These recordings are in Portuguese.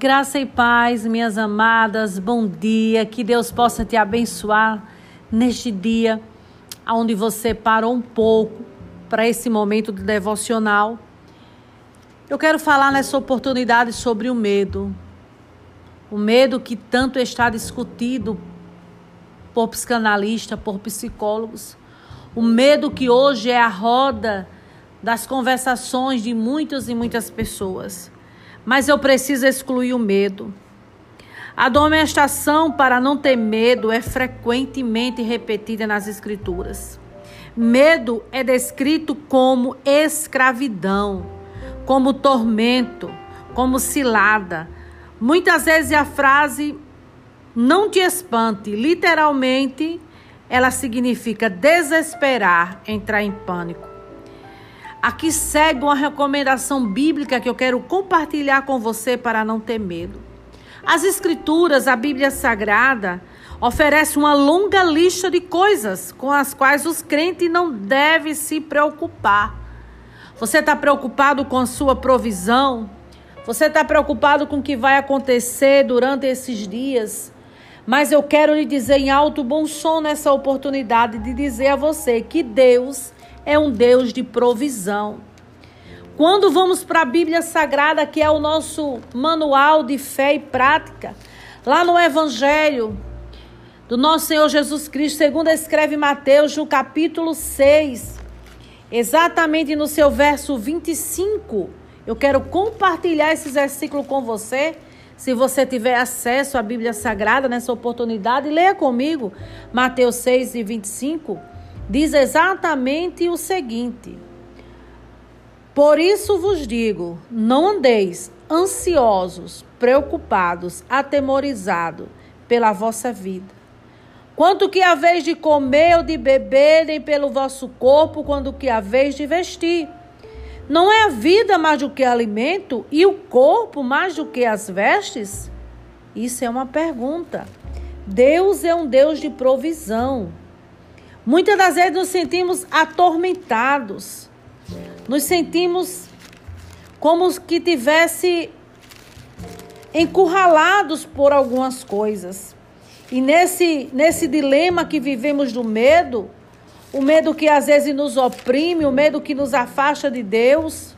Graça e paz, minhas amadas, bom dia. Que Deus possa te abençoar neste dia, onde você parou um pouco para esse momento de devocional. Eu quero falar nessa oportunidade sobre o medo. O medo que tanto está discutido por psicanalistas, por psicólogos. O medo que hoje é a roda das conversações de muitas e muitas pessoas mas eu preciso excluir o medo. A domesticação para não ter medo é frequentemente repetida nas Escrituras. Medo é descrito como escravidão, como tormento, como cilada. Muitas vezes a frase não te espante, literalmente, ela significa desesperar, entrar em pânico. Aqui segue uma recomendação bíblica que eu quero compartilhar com você para não ter medo. As Escrituras, a Bíblia Sagrada, oferece uma longa lista de coisas com as quais os crentes não devem se preocupar. Você está preocupado com a sua provisão? Você está preocupado com o que vai acontecer durante esses dias? Mas eu quero lhe dizer em alto bom som nessa oportunidade de dizer a você que Deus é um Deus de provisão. Quando vamos para a Bíblia Sagrada, que é o nosso manual de fé e prática, lá no Evangelho do nosso Senhor Jesus Cristo, segundo escreve Mateus, no capítulo 6, exatamente no seu verso 25, eu quero compartilhar esse versículo com você. Se você tiver acesso à Bíblia Sagrada nessa oportunidade, leia comigo Mateus 6 e 25 diz exatamente o seguinte: Por isso vos digo, não andeis ansiosos, preocupados, atemorizados pela vossa vida. Quanto que a vez de comer ou de beber, nem pelo vosso corpo, quando que a vez de vestir. Não é a vida mais do que alimento e o corpo mais do que as vestes? Isso é uma pergunta. Deus é um Deus de provisão. Muitas das vezes nos sentimos atormentados, nos sentimos como que tivesse encurralados por algumas coisas. E nesse, nesse dilema que vivemos do medo, o medo que às vezes nos oprime, o medo que nos afasta de Deus,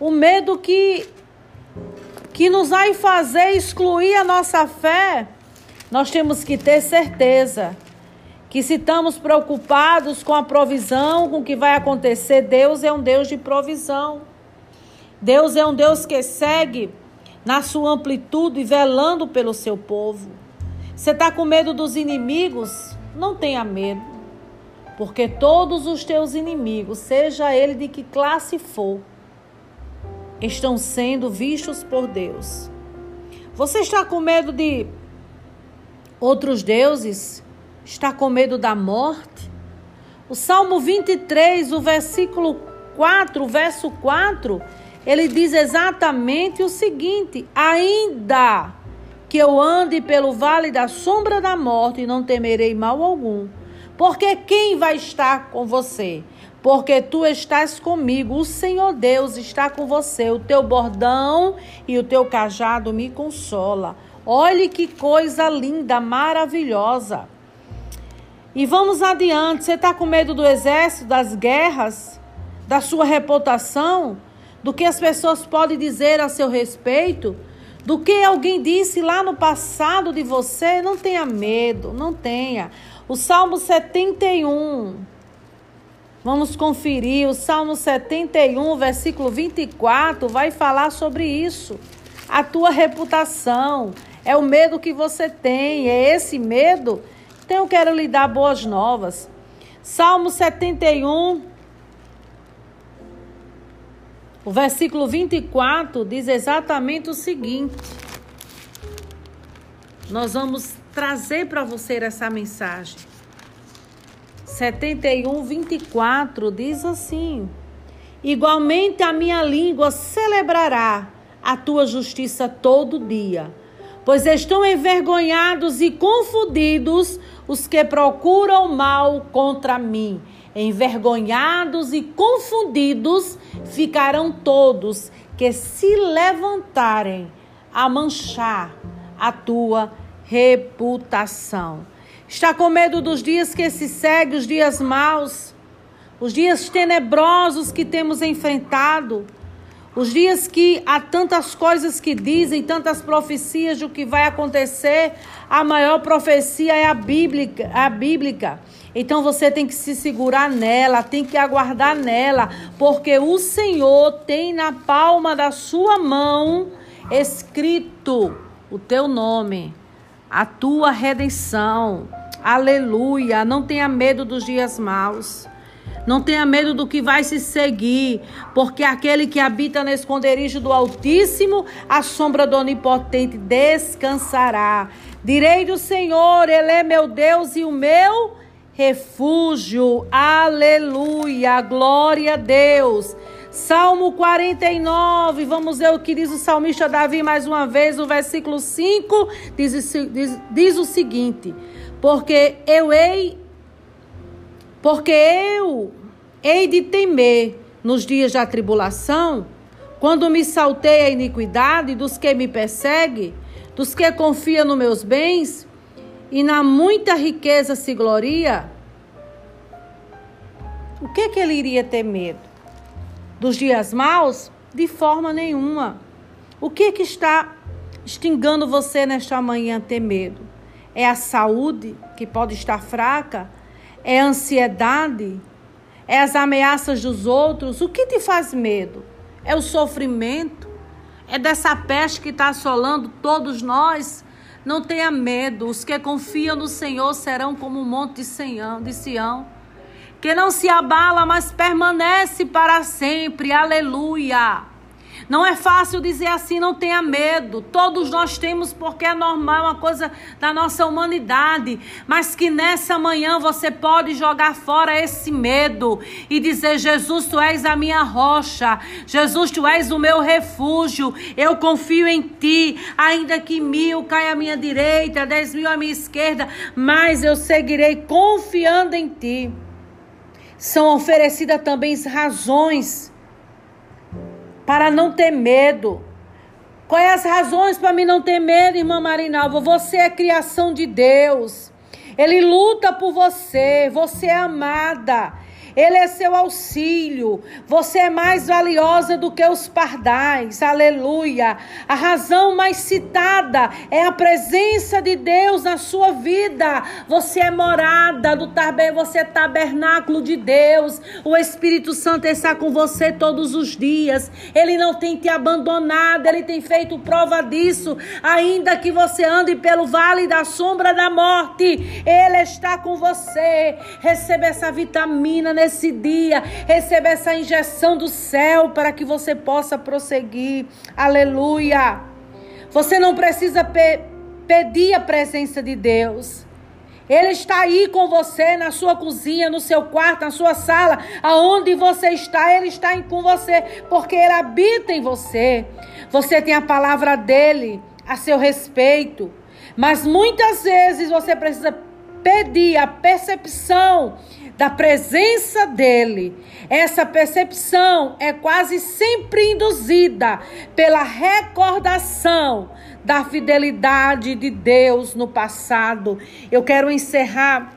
o medo que, que nos vai fazer excluir a nossa fé, nós temos que ter certeza que se estamos preocupados com a provisão, com o que vai acontecer, Deus é um Deus de provisão. Deus é um Deus que segue na sua amplitude, velando pelo seu povo. Você está com medo dos inimigos? Não tenha medo, porque todos os teus inimigos, seja ele de que classe for, estão sendo vistos por Deus. Você está com medo de outros deuses? Está com medo da morte? O Salmo 23, o versículo 4, o verso 4, ele diz exatamente o seguinte: Ainda que eu ande pelo vale da sombra da morte, não temerei mal algum. Porque quem vai estar com você? Porque tu estás comigo, o Senhor Deus está com você, o teu bordão e o teu cajado me consola. Olhe que coisa linda, maravilhosa. E vamos adiante. Você está com medo do exército, das guerras, da sua reputação, do que as pessoas podem dizer a seu respeito, do que alguém disse lá no passado de você? Não tenha medo, não tenha. O Salmo 71. Vamos conferir. O Salmo 71, versículo 24, vai falar sobre isso. A tua reputação. É o medo que você tem. É esse medo então eu quero lhe dar boas novas. Salmo 71, o versículo 24 diz exatamente o seguinte. Nós vamos trazer para você essa mensagem. 71, 24 diz assim: Igualmente a minha língua celebrará a tua justiça todo dia, pois estão envergonhados e confundidos os que procuram mal contra mim. Envergonhados e confundidos ficarão todos que se levantarem a manchar a tua reputação. Está com medo dos dias que se seguem, os dias maus, os dias tenebrosos que temos enfrentado, os dias que há tantas coisas que dizem, tantas profecias do que vai acontecer. A maior profecia é a bíblica, a bíblica. Então você tem que se segurar nela, tem que aguardar nela, porque o Senhor tem na palma da sua mão escrito o teu nome, a tua redenção. Aleluia! Não tenha medo dos dias maus. Não tenha medo do que vai se seguir, porque aquele que habita no esconderijo do Altíssimo, a sombra do Onipotente descansará. Direi do Senhor, Ele é meu Deus e o meu refúgio. Aleluia. Glória a Deus. Salmo 49, vamos ver o que diz o salmista Davi mais uma vez, no versículo 5, diz, diz, diz o seguinte: Porque eu hei, porque eu hei de temer nos dias da tribulação, quando me saltei a iniquidade dos que me perseguem, dos que confiam nos meus bens, e na muita riqueza se gloria, o que, que ele iria ter medo? Dos dias maus? De forma nenhuma. O que, que está extingando você nesta manhã ter medo? É a saúde, que pode estar fraca? É ansiedade? É as ameaças dos outros? O que te faz medo? É o sofrimento? É dessa peste que está assolando todos nós? Não tenha medo, os que confiam no Senhor serão como o monte de Sião, de Sião, que não se abala, mas permanece para sempre. Aleluia. Não é fácil dizer assim, não tenha medo. Todos nós temos, porque é normal, uma coisa da nossa humanidade. Mas que nessa manhã você pode jogar fora esse medo e dizer: Jesus, tu és a minha rocha. Jesus, tu és o meu refúgio. Eu confio em ti. Ainda que mil caia à minha direita, dez mil à minha esquerda, mas eu seguirei confiando em ti. São oferecidas também razões para não ter medo. Quais as razões para mim não ter medo, irmã Marinalva? Você é criação de Deus. Ele luta por você, você é amada. Ele é seu auxílio. Você é mais valiosa do que os pardais. Aleluia. A razão mais citada é a presença de Deus na sua vida. Você é morada do tabernáculo, você é tabernáculo de Deus. O Espírito Santo está com você todos os dias. Ele não tem te abandonado, ele tem feito prova disso. Ainda que você ande pelo vale da sombra da morte, ele está com você. Receba essa vitamina nesse nesse dia. Receba essa injeção do céu para que você possa prosseguir. Aleluia. Você não precisa pe pedir a presença de Deus. Ele está aí com você na sua cozinha, no seu quarto, na sua sala, aonde você está, ele está com você, porque ele habita em você. Você tem a palavra dele a seu respeito. Mas muitas vezes você precisa pedir a percepção da presença dele. Essa percepção é quase sempre induzida pela recordação da fidelidade de Deus no passado. Eu quero encerrar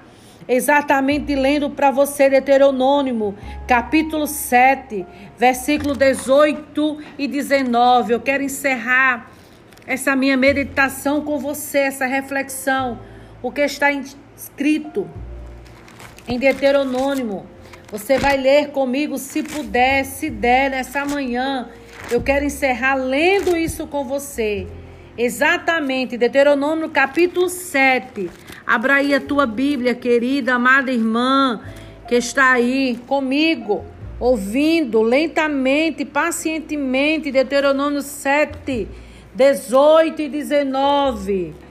exatamente lendo para você Deuteronômio, capítulo 7, versículo 18 e 19. Eu quero encerrar essa minha meditação com você, essa reflexão, o que está escrito em Deuteronômio. Você vai ler comigo se puder, se der, nessa manhã. Eu quero encerrar lendo isso com você. Exatamente, Deuteronômio capítulo 7. Abra aí a tua Bíblia, querida, amada irmã, que está aí comigo, ouvindo lentamente, pacientemente, Deuteronômio 7, 18 e 19.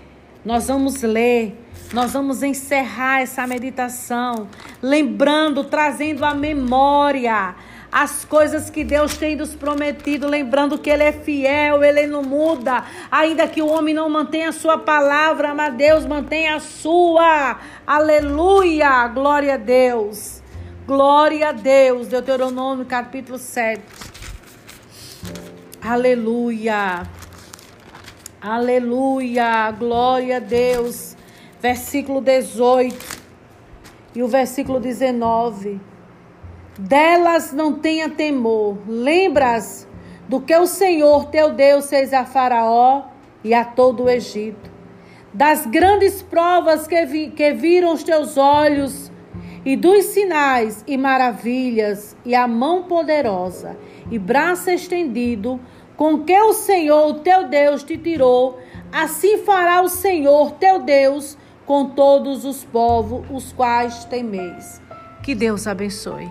Nós vamos ler nós vamos encerrar essa meditação, lembrando, trazendo à memória as coisas que Deus tem nos prometido, lembrando que Ele é fiel, Ele não muda, ainda que o homem não mantenha a sua palavra, mas Deus mantém a sua. Aleluia! Glória a Deus. Glória a Deus. Deuteronômio capítulo 7. Aleluia. Aleluia, glória a Deus. Versículo 18 e o versículo 19. Delas não tenha temor, lembras do que o Senhor teu Deus fez a Faraó e a todo o Egito, das grandes provas que, vi, que viram os teus olhos, e dos sinais e maravilhas, e a mão poderosa, e braço estendido, com que o Senhor teu Deus te tirou, assim fará o Senhor teu Deus com todos os povos os quais temeis. Que Deus abençoe.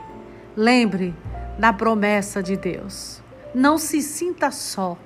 Lembre da promessa de Deus. Não se sinta só.